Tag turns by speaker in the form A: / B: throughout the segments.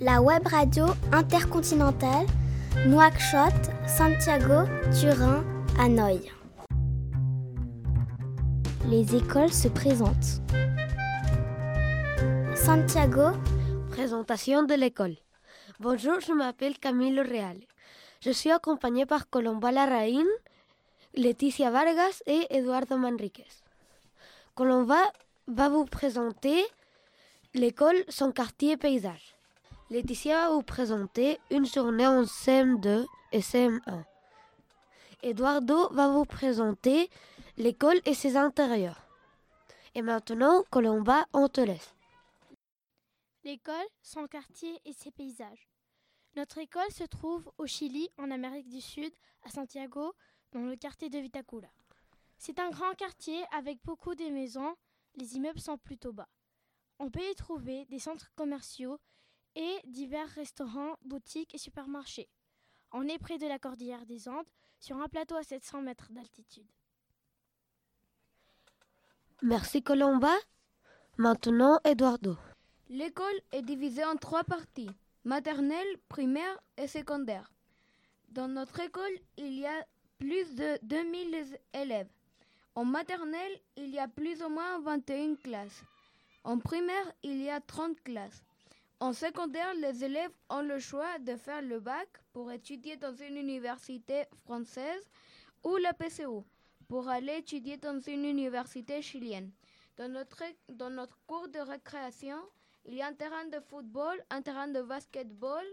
A: la web radio intercontinentale Nouakchott, Santiago, Turin, Hanoï. Les écoles se présentent. Santiago.
B: Présentation de l'école. Bonjour, je m'appelle Camille Real. Je suis accompagnée par Colomba Larraín, Laetitia Vargas et Eduardo Manriquez. Colomba va vous présenter l'école, son quartier paysage. Laetitia va vous présenter une journée en CM2 et CM1. Eduardo va vous présenter l'école et ses intérieurs. Et maintenant, Colomba, on te laisse.
C: L'école, son quartier et ses paysages. Notre école se trouve au Chili, en Amérique du Sud, à Santiago, dans le quartier de Vitacula. C'est un grand quartier avec beaucoup de maisons, les immeubles sont plutôt bas. On peut y trouver des centres commerciaux et divers restaurants, boutiques et supermarchés. On est près de la cordillère des Andes, sur un plateau à 700 mètres d'altitude.
B: Merci Colomba. Maintenant, Eduardo.
D: L'école est divisée en trois parties, maternelle, primaire et secondaire. Dans notre école, il y a plus de 2000 élèves. En maternelle, il y a plus ou moins 21 classes. En primaire, il y a 30 classes. En secondaire, les élèves ont le choix de faire le bac pour étudier dans une université française ou la PCO pour aller étudier dans une université chilienne. Dans notre, dans notre cours de récréation, il y a un terrain de football, un terrain de basketball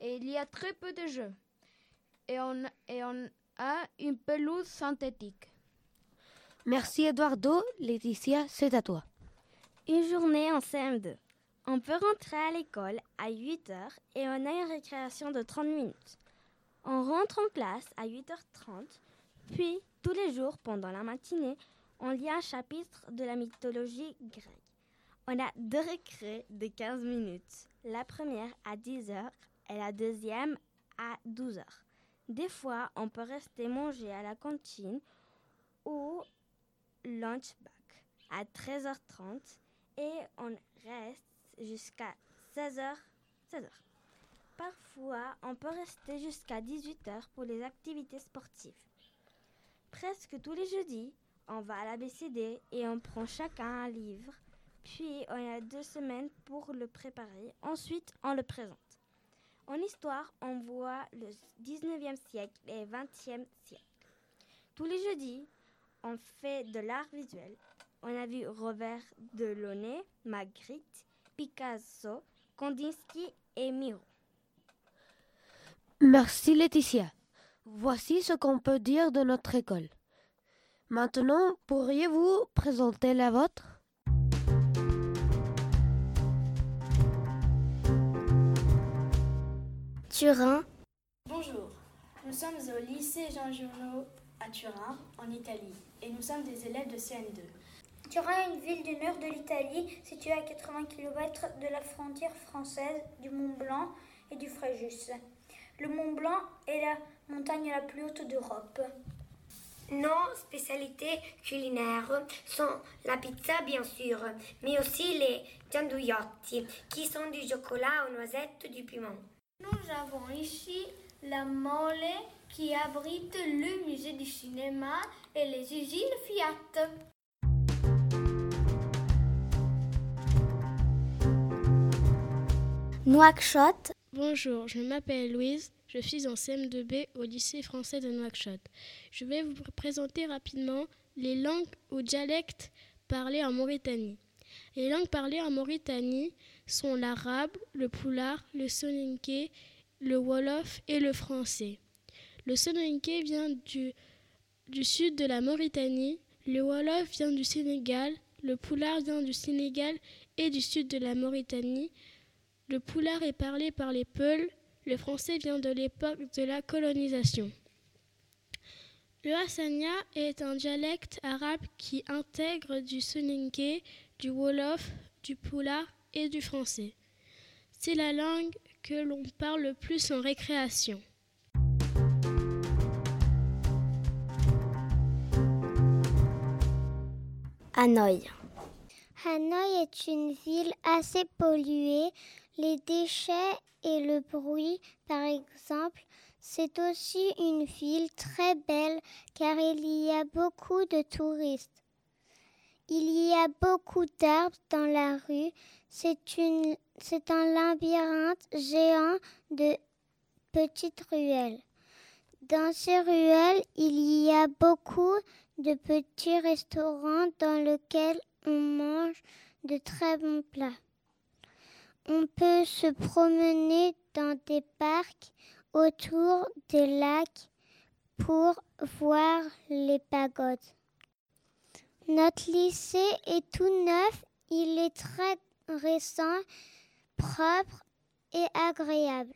D: et il y a très peu de jeux. Et on, et on a une pelouse synthétique.
B: Merci Eduardo. Laetitia, c'est à toi.
A: Une journée en CM2. On peut rentrer à l'école à 8 h et on a une récréation de 30 minutes. On rentre en classe à 8h30, puis tous les jours pendant la matinée, on lit un chapitre de la mythologie grecque. On a deux récrés de 15 minutes. La première à 10 h et la deuxième à 12 h Des fois, on peut rester manger à la cantine ou lunch back à 13h30 et on reste jusqu'à 16h. 16h. Parfois, on peut rester jusqu'à 18h pour les activités sportives. Presque tous les jeudis, on va à l'ABCD et on prend chacun un livre. Puis, on a deux semaines pour le préparer. Ensuite, on le présente. En histoire, on voit le 19e siècle et 20e siècle. Tous les jeudis, on fait de l'art visuel. On a vu Robert Delaunay, Magritte, Picasso, Kandinsky et Miro.
B: Merci Laetitia. Voici ce qu'on peut dire de notre école. Maintenant, pourriez-vous présenter la vôtre?
A: Turin.
E: Bonjour, nous sommes au lycée Jean Giono à Turin, en Italie, et nous sommes des élèves de CN2.
F: Turin une ville du nord de l'Italie, située à 80 km de la frontière française du Mont Blanc et du Fréjus. Le Mont Blanc est la montagne la plus haute d'Europe.
G: Nos spécialités culinaires sont la pizza bien sûr, mais aussi les gianduiotti, qui sont du chocolat aux noisettes du piment.
H: Nous avons ici la Mole qui abrite le musée du cinéma et les usines Fiat.
A: Nouakchott.
C: Bonjour, je m'appelle Louise, je suis en CM2B au lycée français de Nouakchott. Je vais vous présenter rapidement les langues ou dialectes parlés en Mauritanie. Les langues parlées en Mauritanie sont l'arabe, le poulard, le soninké, le wolof et le français. Le soninké vient du, du sud de la Mauritanie, le wolof vient du Sénégal, le poulard vient du Sénégal et du sud de la Mauritanie, le poulard est parlé par les Peuls, le français vient de l'époque de la colonisation. Le hassania est un dialecte arabe qui intègre du soninké, du wolof, du poulard et du français. C'est la langue que l'on parle le plus en récréation.
A: Hanoï.
I: Hanoï est une ville assez polluée. Les déchets et le bruit, par exemple. C'est aussi une ville très belle car il y a beaucoup de touristes. Il y a beaucoup d'arbres dans la rue. C'est un labyrinthe géant de petites ruelles. Dans ces ruelles, il y a beaucoup de petits restaurants dans lesquels on mange de très bons plats. On peut se promener dans des parcs autour des lacs pour voir les pagodes. Notre lycée est tout neuf, il est très récent, propre et agréable.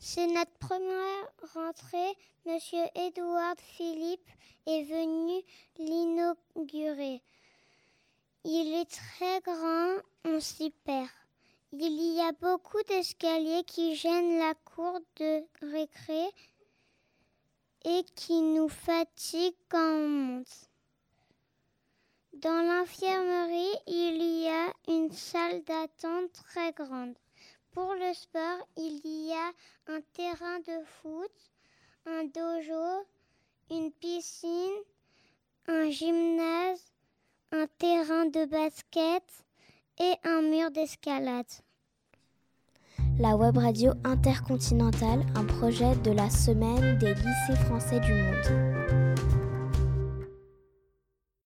I: C'est notre première rentrée. Monsieur Edouard Philippe est venu l'inaugurer. Il est très grand, on s'y perd. Il y a beaucoup d'escaliers qui gênent la cour de récré et qui nous fatiguent quand on monte. Dans l'infirmerie, il y a une salle d'attente très grande. Pour le sport, il y a un terrain de foot, un dojo, une piscine, un gymnase, un terrain de basket et un mur d'escalade.
J: La web radio intercontinentale, un projet de la semaine des lycées français du monde.